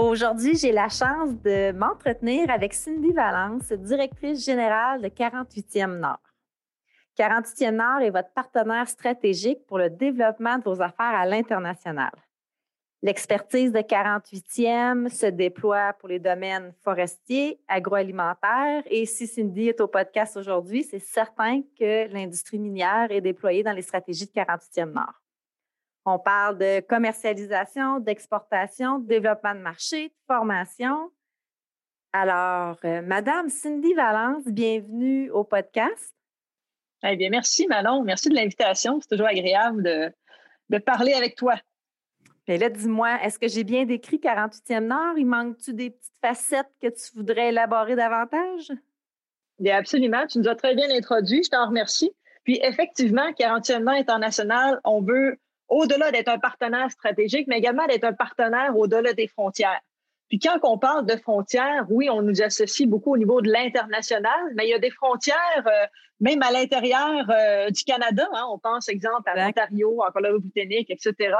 Aujourd'hui, j'ai la chance de m'entretenir avec Cindy Valence, directrice générale de 48e Nord. 48e Nord est votre partenaire stratégique pour le développement de vos affaires à l'international. L'expertise de 48e se déploie pour les domaines forestiers, agroalimentaires et si Cindy est au podcast aujourd'hui, c'est certain que l'industrie minière est déployée dans les stratégies de 48e Nord. On parle de commercialisation, d'exportation, de développement de marché, de formation. Alors, euh, Madame Cindy Valence, bienvenue au podcast. Eh bien, merci Manon, merci de l'invitation. C'est toujours agréable de, parler avec toi. Bien là, dis-moi, est-ce que j'ai bien décrit 48e Nord? Il manque-tu des petites facettes que tu voudrais élaborer davantage? Bien, absolument. Tu nous as très bien introduit. Je t'en remercie. Puis, effectivement, 48e Nord international, on veut au-delà d'être un partenaire stratégique, mais également d'être un partenaire au-delà des frontières. Puis quand on parle de frontières, oui, on nous associe beaucoup au niveau de l'international, mais il y a des frontières euh, même à l'intérieur euh, du Canada. Hein. on pense, exemple, à l'Ontario, en Colombie-Britannique, etc.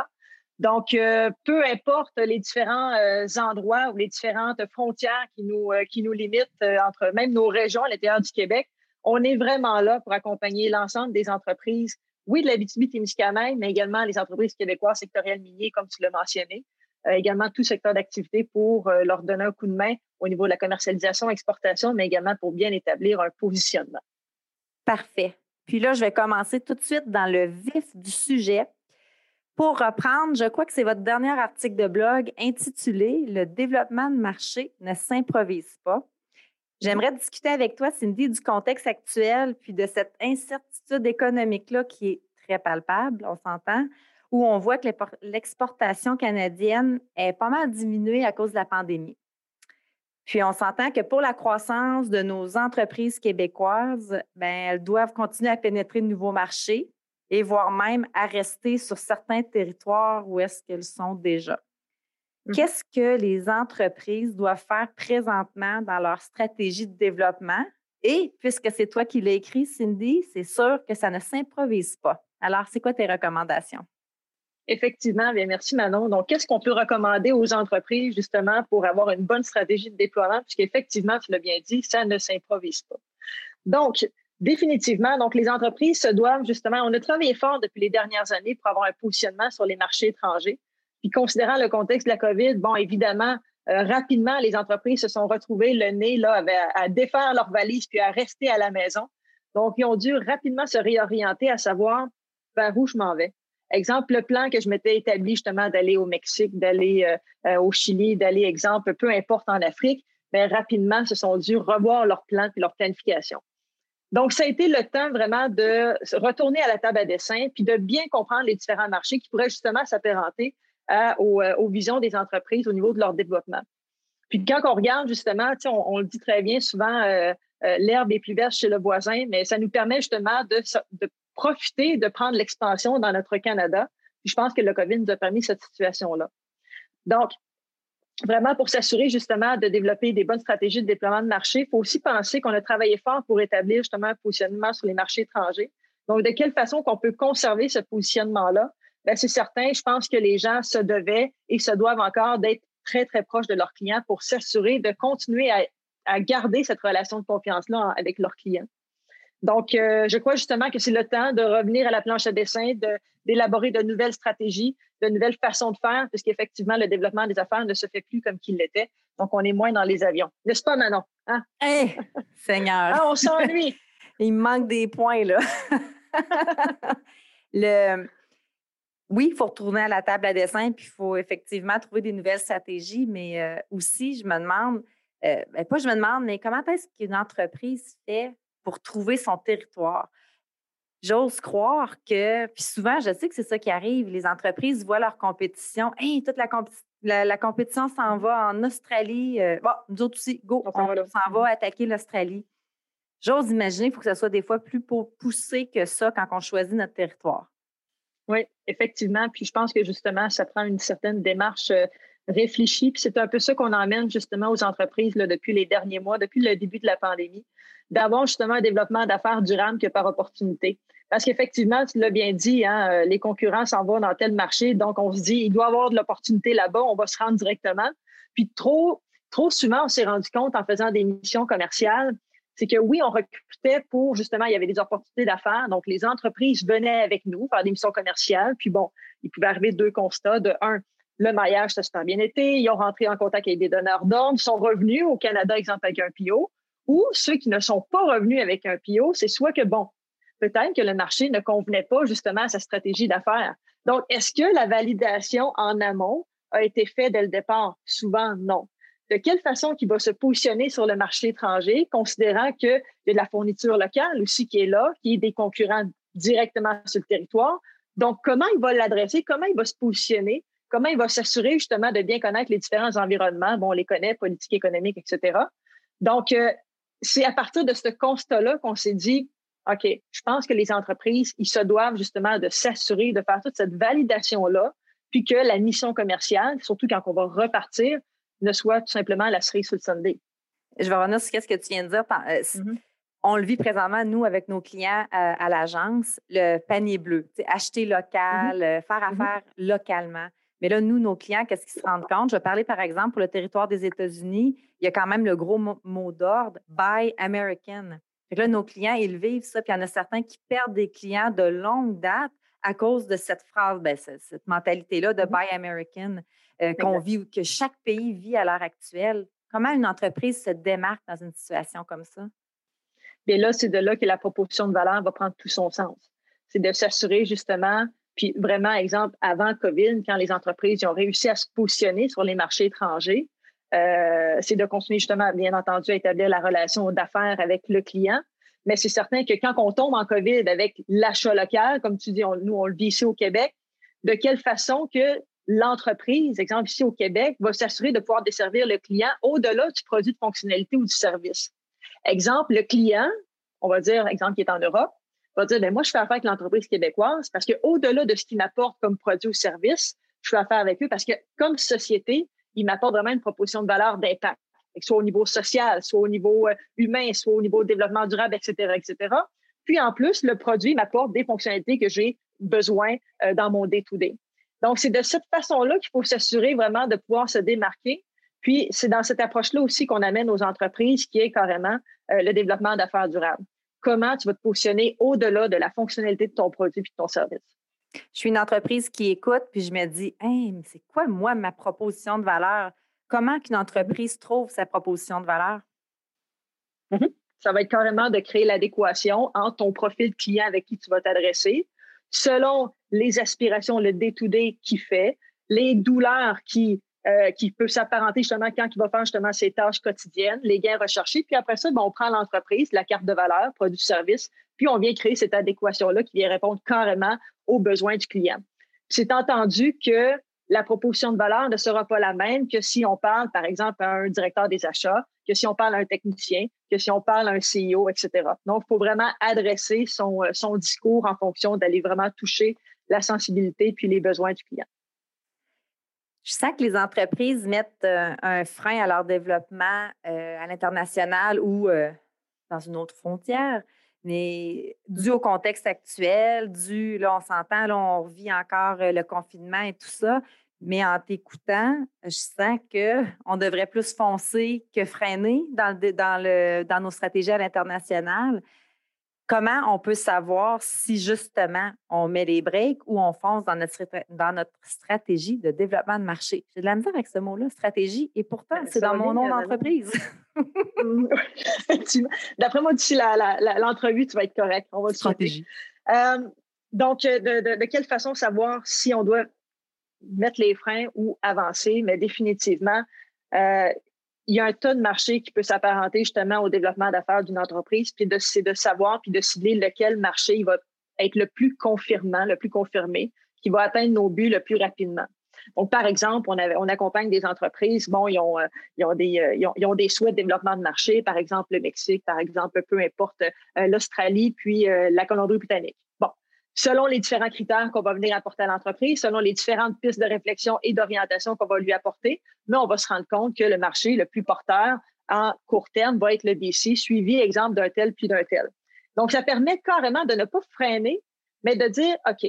Donc, euh, peu importe les différents endroits ou les différentes frontières qui nous, qui nous limitent entre même nos régions à l'intérieur du Québec, on est vraiment là pour accompagner l'ensemble des entreprises oui, de la témiscamingue mais également les entreprises québécoises sectorielles miniers, comme tu l'as mentionné. Euh, également tout secteur d'activité pour euh, leur donner un coup de main au niveau de la commercialisation, exportation, mais également pour bien établir un positionnement. Parfait. Puis là, je vais commencer tout de suite dans le vif du sujet. Pour reprendre, je crois que c'est votre dernier article de blog intitulé Le développement de marché ne s'improvise pas. J'aimerais discuter avec toi, Cindy, du contexte actuel, puis de cette incertitude économique-là qui est très palpable, on s'entend, où on voit que l'exportation canadienne est pas mal diminuée à cause de la pandémie. Puis on s'entend que pour la croissance de nos entreprises québécoises, ben, elles doivent continuer à pénétrer de nouveaux marchés et voire même à rester sur certains territoires où est-ce qu'elles sont déjà. Mmh. Qu'est-ce que les entreprises doivent faire présentement dans leur stratégie de développement? Et puisque c'est toi qui l'as écrit, Cindy, c'est sûr que ça ne s'improvise pas. Alors, c'est quoi tes recommandations? Effectivement, bien merci Manon. Donc, qu'est-ce qu'on peut recommander aux entreprises justement pour avoir une bonne stratégie de déploiement? Puisqu'effectivement, tu l'as bien dit, ça ne s'improvise pas. Donc, définitivement, donc les entreprises se doivent justement, on a travaillé fort depuis les dernières années pour avoir un positionnement sur les marchés étrangers. Puis considérant le contexte de la COVID, bon, évidemment, euh, rapidement, les entreprises se sont retrouvées le nez là, à, défaire leurs valises puis à rester à la maison. Donc, ils ont dû rapidement se réorienter à savoir vers où je m'en vais. Exemple, le plan que je m'étais établi justement d'aller au Mexique, d'aller euh, euh, au Chili, d'aller, exemple, peu importe en Afrique, bien, rapidement, se sont dû revoir leur plan et leur planification. Donc, ça a été le temps vraiment de retourner à la table à dessin puis de bien comprendre les différents marchés qui pourraient justement s'apparenter euh, aux, visions des entreprises au niveau de leur développement. Puis quand on regarde justement, on, on le dit très bien souvent, l'herbe est plus verte chez le voisin, mais ça nous permet justement de, de profiter, de prendre l'expansion dans notre Canada. Je pense que le COVID nous a permis cette situation-là. Donc, vraiment pour s'assurer justement de développer des bonnes stratégies de déploiement de marché, il faut aussi penser qu'on a travaillé fort pour établir justement un positionnement sur les marchés étrangers. Donc, de quelle façon qu'on peut conserver ce positionnement-là? Ben, c'est certain, je pense que les gens se devaient et se doivent encore d'être très, très proches de leurs clients pour s'assurer de continuer à, garder cette relation de confiance-là avec leurs clients. Donc, euh, je crois justement que c'est le temps de revenir à la planche à dessin, d'élaborer de, nouvelles stratégies, de nouvelles façons de faire, puisqu'effectivement, le développement des affaires ne se fait plus comme qu'il l'était. Donc, on est moins dans les avions. N'est-ce pas, Manon? Hein? Seigneur! Ah, on s'ennuie! Il manque des points, là. le, oui, il faut retourner à la table à dessin, puis il faut effectivement trouver des nouvelles stratégies, mais euh, aussi, je me demande, euh, ben, pas je me demande, mais comment est-ce qu'une entreprise fait pour trouver son territoire? J'ose croire que, puis souvent, je sais que c'est ça qui arrive, les entreprises voient leur compétition, hey, toute la, la, compétition s'en va en Australie, euh, bon, nous autres aussi, go, on s'en va attaquer l'Australie. j'ose imaginer qu'il faut que ça soit des fois plus poussé que ça quand on choisit notre territoire. Oui, effectivement. Puis je pense que justement, ça prend une certaine démarche réfléchie. Puis c'est un peu ça qu'on emmène justement aux entreprises là, depuis les derniers mois, depuis le début de la pandémie, d'avoir justement un développement d'affaires durable que par opportunité. Parce qu'effectivement, tu l'as bien dit, hein, euh, les concurrents s'en vont dans tel marché, donc on se dit, il doit y avoir de l'opportunité là-bas, on va se rendre directement. Puis trop, trop souvent, on s'est rendu compte en faisant des missions commerciales, c'est que oui, on recrutait pour justement, il y avait des opportunités d'affaires. Donc, les entreprises venaient avec nous faire des missions commerciales. Puis bon, il pouvait arriver deux constats. De un, le ça super bien été. Ils ont rentré en contact avec des donneurs d'ordre. Sont revenus au Canada, exemple, avec un PO. Ou ceux qui ne sont pas revenus avec un PO, c'est soit que, bon, peut-être que le marché ne convenait pas justement à sa stratégie d'affaires. Donc, est-ce que la validation en amont a été faite dès le départ? Souvent, non de quelle façon il va se positionner sur le marché étranger, considérant qu'il y a de la fourniture locale aussi qui est là, qui est des concurrents directement sur le territoire? Donc, comment il va l'adresser, comment il va se positionner, comment il va s'assurer justement de bien connaître les différents environnements, bon, on les connaît, politique, économique, etc. Donc, euh, c'est à partir de ce constat-là qu'on s'est dit, OK, je pense que les entreprises, ils se doivent justement de s'assurer de faire toute cette validation-là, puis que la mission commerciale, surtout quand on va repartir, ne soit tout simplement la cerise sur le Sunday. Je vais revenir sur ce que tu viens de dire. Euh, mm-hmm. On le vit présentement, nous, avec nos clients euh, à, l'agence, le panier bleu. Acheter local, mm-hmm. faire mm-hmm. affaire localement. Mais là, nous, nos clients, qu'est-ce qu'ils se rendent compte? Je vais parler, par exemple, pour le territoire des États-Unis, il y a quand même le gros mot, d'ordre, Buy American. Fait là, nos clients, ils vivent ça, puis il y en a certains qui perdent des clients de longue date à cause de cette phrase, ben, cette, mentalité-là de Buy American. Euh, qu'on vit, que chaque pays vit à l'heure actuelle. Comment une entreprise se démarque dans une situation comme ça? Bien là, c'est de là que la proposition de valeur va prendre tout son sens. C'est de s'assurer justement, puis vraiment, exemple, avant COVID, quand les entreprises ont réussi à se positionner sur les marchés étrangers, euh, c'est de continuer justement, bien entendu, à établir la relation d'affaires avec le client. Mais c'est certain que quand on tombe en COVID avec l'achat local, comme tu dis, nous, on le vit ici au Québec, de quelle façon que l'entreprise, exemple ici au Québec, va s'assurer de pouvoir desservir le client au-delà du produit de fonctionnalité ou du service? Exemple, le client, on va dire, exemple qui est en Europe, va dire, ben moi, je fais affaire avec l'entreprise québécoise parce qu'au-delà de ce qu'il m'apporte comme produit ou service, je fais affaire avec eux parce que comme société, il m'apporte vraiment une proposition de valeur d'impact, soit au niveau social, soit au niveau euh, humain, soit au niveau développement durable, etc., etc. Puis en plus, le produit m'apporte des fonctionnalités que j'ai besoin euh, dans mon day-to-day. Donc, c'est de cette façon-là qu'il faut s'assurer vraiment de pouvoir se démarquer. Puis, c'est dans cette approche-là aussi qu'on amène aux entreprises qui est carrément euh, le développement d'affaires durables. Comment tu vas te positionner au-delà de la fonctionnalité de ton produit et de ton service? Je suis une entreprise qui écoute, puis je me dis, hey, mais c'est quoi, moi, ma proposition de valeur? Comment qu'une entreprise trouve sa proposition de valeur? Mm-hmm. Ça va être carrément de créer l'adéquation entre ton profil client avec qui tu vas t'adresser, selon les aspirations, le day-to-day qu'il fait, les douleurs qui, euh, qui peut s'apparenter justement quand il va faire justement ses tâches quotidiennes, les gains recherchés. Puis après ça, ben, on prend l'entreprise, la carte de valeur, produit-service, puis on vient créer cette adéquation-là qui vient répondre carrément aux besoins du client. C'est entendu que la proposition de valeur ne sera pas la même que si on parle, par exemple, à un directeur des achats, que si on parle à un technicien, que si on parle à un CEO, etc. Donc, il faut vraiment adresser euh, son discours en fonction d'aller vraiment toucher la sensibilité puis les besoins du client. Je sens que les entreprises mettent euh, un frein à leur développement euh, à l'international ou dans une autre frontière, mais dû au contexte actuel, dû, là, on s'entend, là, on vit encore le confinement et tout ça. Mais en t'écoutant, je sens qu'on devrait plus foncer que freiner dans, dans, le, dans nos stratégies à l'international. Comment on peut savoir si justement on met les breaks ou on fonce dans notre, dans notre stratégie de développement de marché? J'ai de la misère avec ce mot-là, stratégie, et pourtant, ben, c'est dans mon nom d'entreprise. D'après moi, d'ici l'entrevue, tu vas être correct. On va stratégie. Euh, donc, de, de, quelle façon savoir si on doit mettre les freins ou avancer, mais définitivement, euh, il y a un tas de marchés qui peut s'apparenter justement au développement d'affaires d'une entreprise, puis c'est de savoir puis de cibler lequel marché il va être le plus confirmant, le plus confirmé, qui va atteindre nos buts le plus rapidement. Donc, par exemple, on, avait, on accompagne des entreprises, bon, ils ont, euh, ils ont, des, euh, ils ont, des souhaits de développement de marché, par exemple le Mexique, par exemple, peu importe, l'Australie, puis la Colombie-Britannique. Selon les différents critères qu'on va venir apporter à l'entreprise, selon les différentes pistes de réflexion et d'orientation qu'on va lui apporter, mais on va se rendre compte que le marché le plus porteur en court terme va être le DC, suivi, exemple, d'un tel puis d'un tel. Donc, ça permet carrément de ne pas freiner, mais de dire, OK,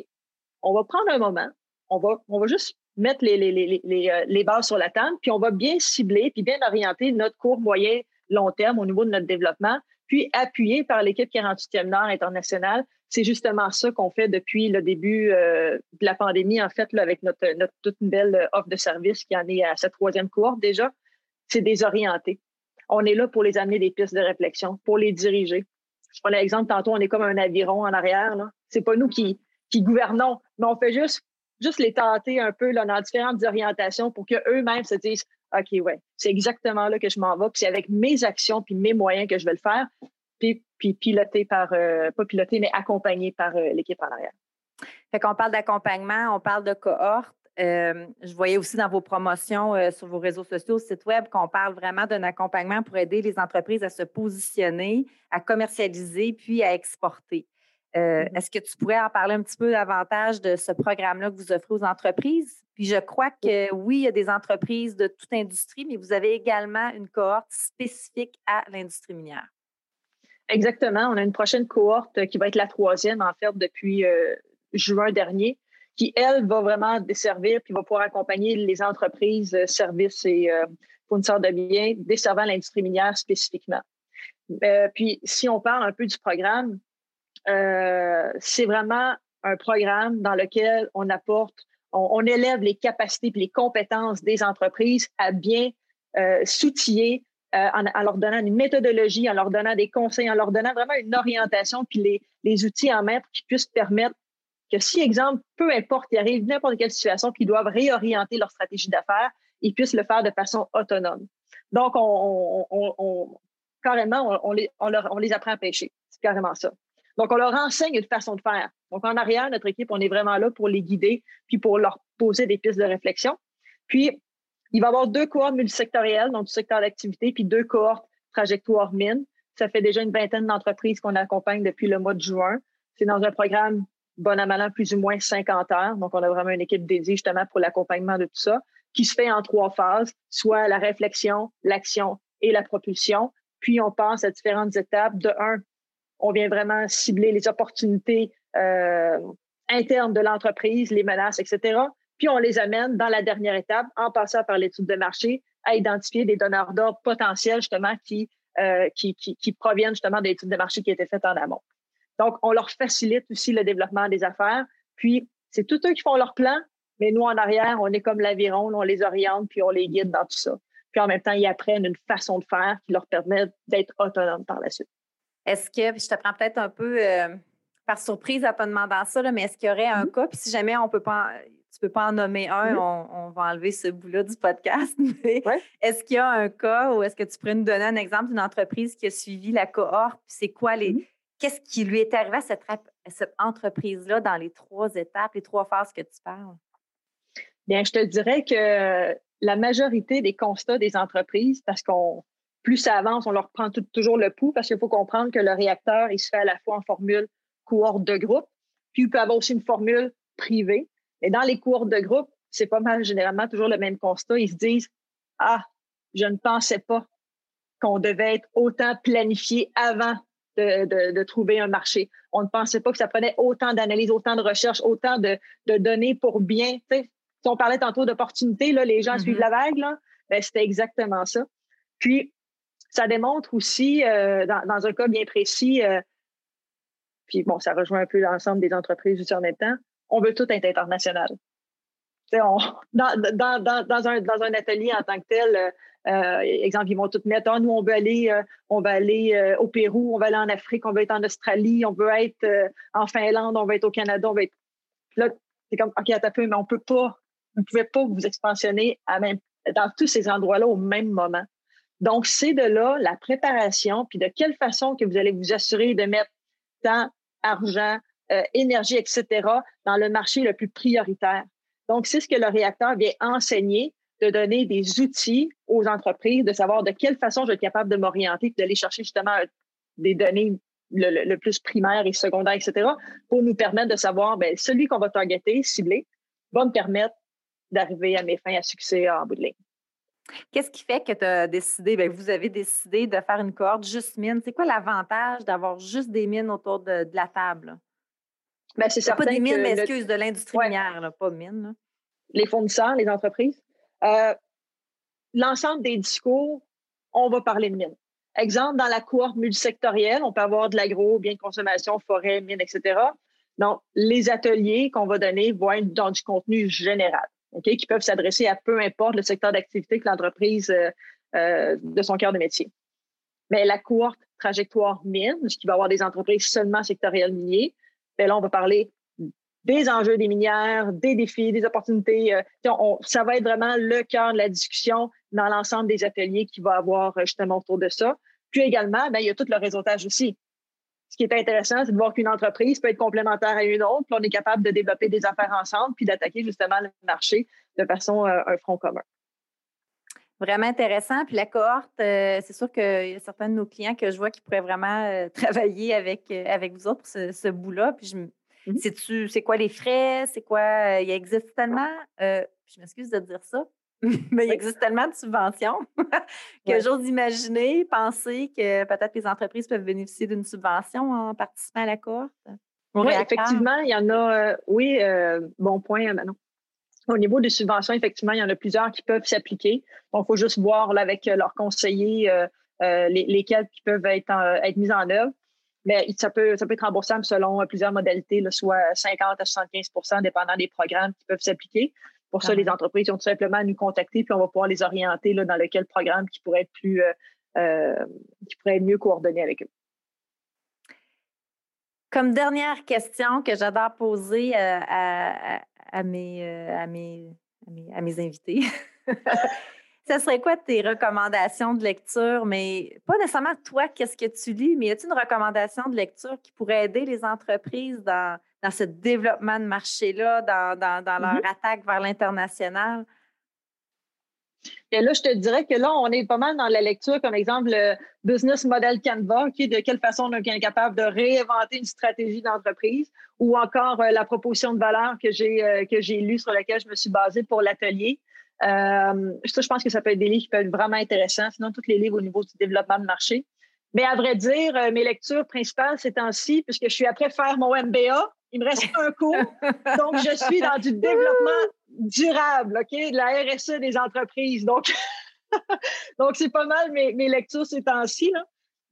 on va prendre un moment, on va, juste mettre les, euh, les bases sur la table, puis on va bien cibler, puis bien orienter notre court, moyen, long terme au niveau de notre développement, puis appuyé par l'équipe 48e Nord internationale. C'est justement ça qu'on fait depuis le début euh, de la pandémie, en fait, avec notre, toute nouvelle offre de service qui en est à sa troisième cohorte déjà. C'est désorienté. On est là pour les amener des pistes de réflexion, pour les diriger. Je prends l'exemple tantôt, on est comme un aviron en arrière. Là. C'est pas nous qui, gouvernons, mais on fait juste, les tenter un peu dans différentes orientations pour qu'eux-mêmes se disent OK, ouais, c'est exactement là que je m'en vais, puis c'est avec mes actions puis mes moyens que je vais le faire, puis, puis piloté par, euh, pas piloté, mais accompagné par euh, l'équipe en arrière. Fait qu'on parle d'accompagnement, on parle de cohorte. Euh, je voyais aussi dans vos promotions sur vos réseaux sociaux, site web, qu'on parle vraiment d'un accompagnement pour aider les entreprises à se positionner, à commercialiser, puis à exporter. Euh, mmh est-ce que tu pourrais en parler un petit peu davantage de ce programme-là que vous offrez aux entreprises? Puis je crois que oui, il y a des entreprises de toute industrie, mais vous avez également une cohorte spécifique à l'industrie minière. Exactement. On a une prochaine cohorte qui va être la troisième, en fait, depuis euh, juin dernier, qui, elle, va vraiment desservir puis va pouvoir accompagner les entreprises, euh, services et fournisseurs de biens desservant l'industrie minière spécifiquement. puis, si on parle un peu du programme, euh, c'est vraiment un programme dans lequel on apporte, on, élève les capacités et les compétences des entreprises à bien euh, s'outiller euh, en, leur donnant une méthodologie, en leur donnant des conseils, en leur donnant vraiment une orientation, puis les, les outils en main qui puissent permettre que si, exemple, peu importe, il arrive n'importe quelle situation, qu'ils doivent réorienter leur stratégie d'affaires, ils puissent le faire de façon autonome. Donc, on, on, on carrément, on, les, on les apprend à pêcher. C'est carrément ça. Donc, on leur enseigne une façon de faire. Donc, en arrière, notre équipe, on est vraiment là pour les guider, puis pour leur poser des pistes de réflexion. Puis, il va y avoir deux cohortes multisectorielles, donc du secteur d'activité, puis deux cohortes trajectoire mine. Ça fait déjà une vingtaine d'entreprises qu'on accompagne depuis le mois de juin. C'est dans un programme bon à malin, plus ou moins 50 heures. Donc, on a vraiment une équipe dédiée justement pour l'accompagnement de tout ça, qui se fait en trois phases, soit la réflexion, l'action et la propulsion. Puis, on passe à différentes étapes. De un, on vient vraiment cibler les opportunités euh, internes de l'entreprise, les menaces, etc. Puis on les amène dans la dernière étape, en passant par l'étude de marché, à identifier des donneurs d'ordre potentiels justement qui, euh, qui, qui, proviennent justement d'études de marché qui étaient faites en amont. Donc, on leur facilite aussi le développement des affaires. Puis, c'est tous eux qui font leur plan, mais nous, en arrière, on est comme l'aviron, on les oriente, puis on les guide dans tout ça. Puis en même temps, ils apprennent une façon de faire qui leur permet d'être autonomes par la suite. Est-ce que, je te prends peut-être un peu euh, par surprise à te demandant ça, mais est-ce qu'il y aurait un mm-hmm. cas, puis si jamais on peut pas, tu peux pas en nommer un, mm-hmm. on, va enlever ce bout-là du podcast, mais est-ce qu'il y a un cas ou est-ce que tu pourrais nous donner un exemple d'une entreprise qui a suivi la cohorte, puis c'est quoi les, mm-hmm. qu'est-ce qui lui est arrivé à cette, cette entreprise-là dans les trois étapes, les trois phases que tu parles? Bien, je te dirais que la majorité des constats des entreprises, parce qu'on plus ça avance, on leur prend toujours le pouls parce qu'il faut comprendre que le réacteur, il se fait à la fois en formule cohorte de groupe, puis il peut avoir aussi une formule privée. Et dans les cohortes de groupe, c'est pas mal généralement toujours le même constat. Ils se disent Ah, je ne pensais pas qu'on devait être autant planifié avant de, trouver un marché. On ne pensait pas que ça prenait autant d'analyses, autant de recherches, autant de, données pour bien. si on parlait tantôt d'opportunités, les gens mm-hmm. suivent la vague, ben, c'était exactement ça. Puis, ça démontre aussi, euh, dans, un cas bien précis, euh, puis bon, ça rejoint un peu l'ensemble des entreprises aussi en même temps, on veut tout être international. On, dans, dans, dans, un, dans un atelier en tant que tel, euh, exemple, ils vont tout mettre, ah, nous, on veut aller, on va aller au Pérou, on va aller en Afrique, on veut être en Australie, on veut être en Finlande, on veut être au Canada, on veut être. Là, c'est comme, OK, à peu, mais on peut pas, vous ne pouvez pas vous expansionner à même, dans tous ces endroits-là au même moment. Donc, c'est de là la préparation, puis de quelle façon que vous allez vous assurer de mettre temps, argent, euh, énergie, etc., dans le marché le plus prioritaire. Donc, c'est ce que le réacteur vient enseigner, de donner des outils aux entreprises, de savoir de quelle façon je vais être capable de m'orienter, d'aller chercher justement des données le, plus primaire et secondaire, etc., pour nous permettre de savoir, ben, celui qu'on va targeter, cibler, va me permettre d'arriver à mes fins à succès en bout de ligne. Qu'est-ce qui fait que tu as décidé, bien, vous avez décidé de faire une cohorte juste mine? C'est quoi l'avantage d'avoir juste des mines autour de, la table? Ben, c'est Pas des mines, mais excuse, de l'industrie minière, pas mines. Les fournisseurs, les entreprises. Euh, l'ensemble des discours, on va parler de mines. Exemple, dans la cohorte multisectorielle, on peut avoir de l'agro, bien de consommation, forêt, mines, etc. Donc, les ateliers qu'on va donner vont être dans du contenu général qui peuvent s'adresser à peu importe le secteur d'activité que l'entreprise euh, euh, de son cœur de métier. Mais la cohorte trajectoire mine, qui va avoir des entreprises seulement sectorielles miniers, bien là, on va parler des enjeux des minières, des défis, des opportunités. Euh, ça va être vraiment le cœur de la discussion dans l'ensemble des ateliers qui va avoir justement autour de ça. Puis également, bien, il y a tout le réseautage aussi ce qui est intéressant, c'est de voir qu'une entreprise peut être complémentaire à une autre, puis on est capable de développer des affaires ensemble, puis d'attaquer justement le marché de façon euh, un front commun. Vraiment intéressant. Puis la cohorte, euh, c'est sûr qu'il y a certains de nos clients que je vois qui pourraient vraiment euh, travailler avec, avec vous autres pour ce, bout-là. Puis je mm-hmm. c'est quoi les frais? C'est quoi? il existe tellement, je m'excuse de dire ça, Mais il existe tellement de subventions que j'ose imaginer, penser que peut-être les entreprises peuvent bénéficier d'une subvention en participant à la cohorte. Oui, effectivement, il y en a. Euh, oui, euh, bon point, Manon. Au niveau des subventions, effectivement, il y en a plusieurs qui peuvent s'appliquer. Donc, il faut juste voir avec leurs conseillers euh, lesquels qui peuvent être, être mis en œuvre. Mais ça peut, ça peut être remboursable selon plusieurs modalités, soit 50 à 75% dépendant des programmes qui peuvent s'appliquer. Pour ça, les entreprises ont tout simplement à nous contacter, puis on va pouvoir les orienter là, dans lequel programme qui pourrait être plus euh, euh, qui pourrait être mieux coordonné avec eux. Comme dernière question que j'adore poser euh, à, à, mes, à, mes, à, mes, invités, ce serait quoi tes recommandations de lecture, mais pas nécessairement toi, qu'est-ce que tu lis, mais y a-t-il une recommandation de lecture qui pourrait aider les entreprises dans dans ce développement de marché-là, dans, leur mm-hmm. attaque vers l'international? Et là, je te dirais que là, on est pas mal dans la lecture, comme exemple, le business model Canva, qui est de quelle façon on est capable de réinventer une stratégie d'entreprise, ou encore euh, la proposition de valeur que j'ai euh, que j'ai lue sur laquelle je me suis basée pour l'atelier. Euh, ça, je pense que ça peut être des livres qui peuvent être vraiment intéressants. Sinon, tous les livres au niveau du développement de marché. Mais à vrai dire, mes lectures principales ces temps-ci, puisque je suis après faire mon MBA, il me reste un cours. Donc, je suis dans du développement durable, OK, la RSE des entreprises. Donc, donc c'est pas mal mes, lectures ces temps-ci.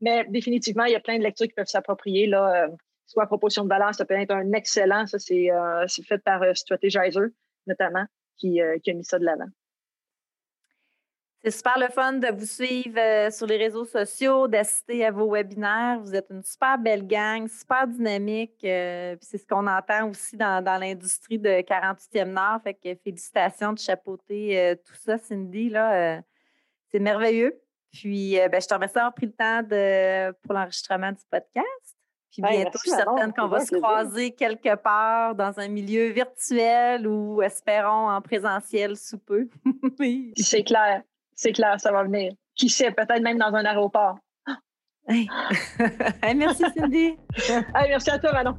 Mais définitivement, il y a plein de lectures qui peuvent s'approprier. Là, euh, soit proposition de balance, ça peut être un excellent. Ça, c'est euh, fait par euh, Strategizer, notamment, qui, qui a mis ça de l'avant. C'est super le fun de vous suivre euh, sur les réseaux sociaux, d'assister à vos webinaires. Vous êtes une super belle gang, super dynamique. Euh, c'est ce qu'on entend aussi dans, l'industrie de 48e Nord. Fait que félicitations de chapeauter euh, tout ça, Cindy. Là, c'est merveilleux. Puis ben, je te remercie d'avoir pris le temps de, pour l'enregistrement du podcast. Puis bientôt, je suis certaine qu'on va se croiser quelque part dans un milieu virtuel ou espérons en présentiel sous peu. c'est clair. C'est clair, ça va venir. Qui sait, peut-être même dans un aéroport. merci Cindy. merci à toi, Manon.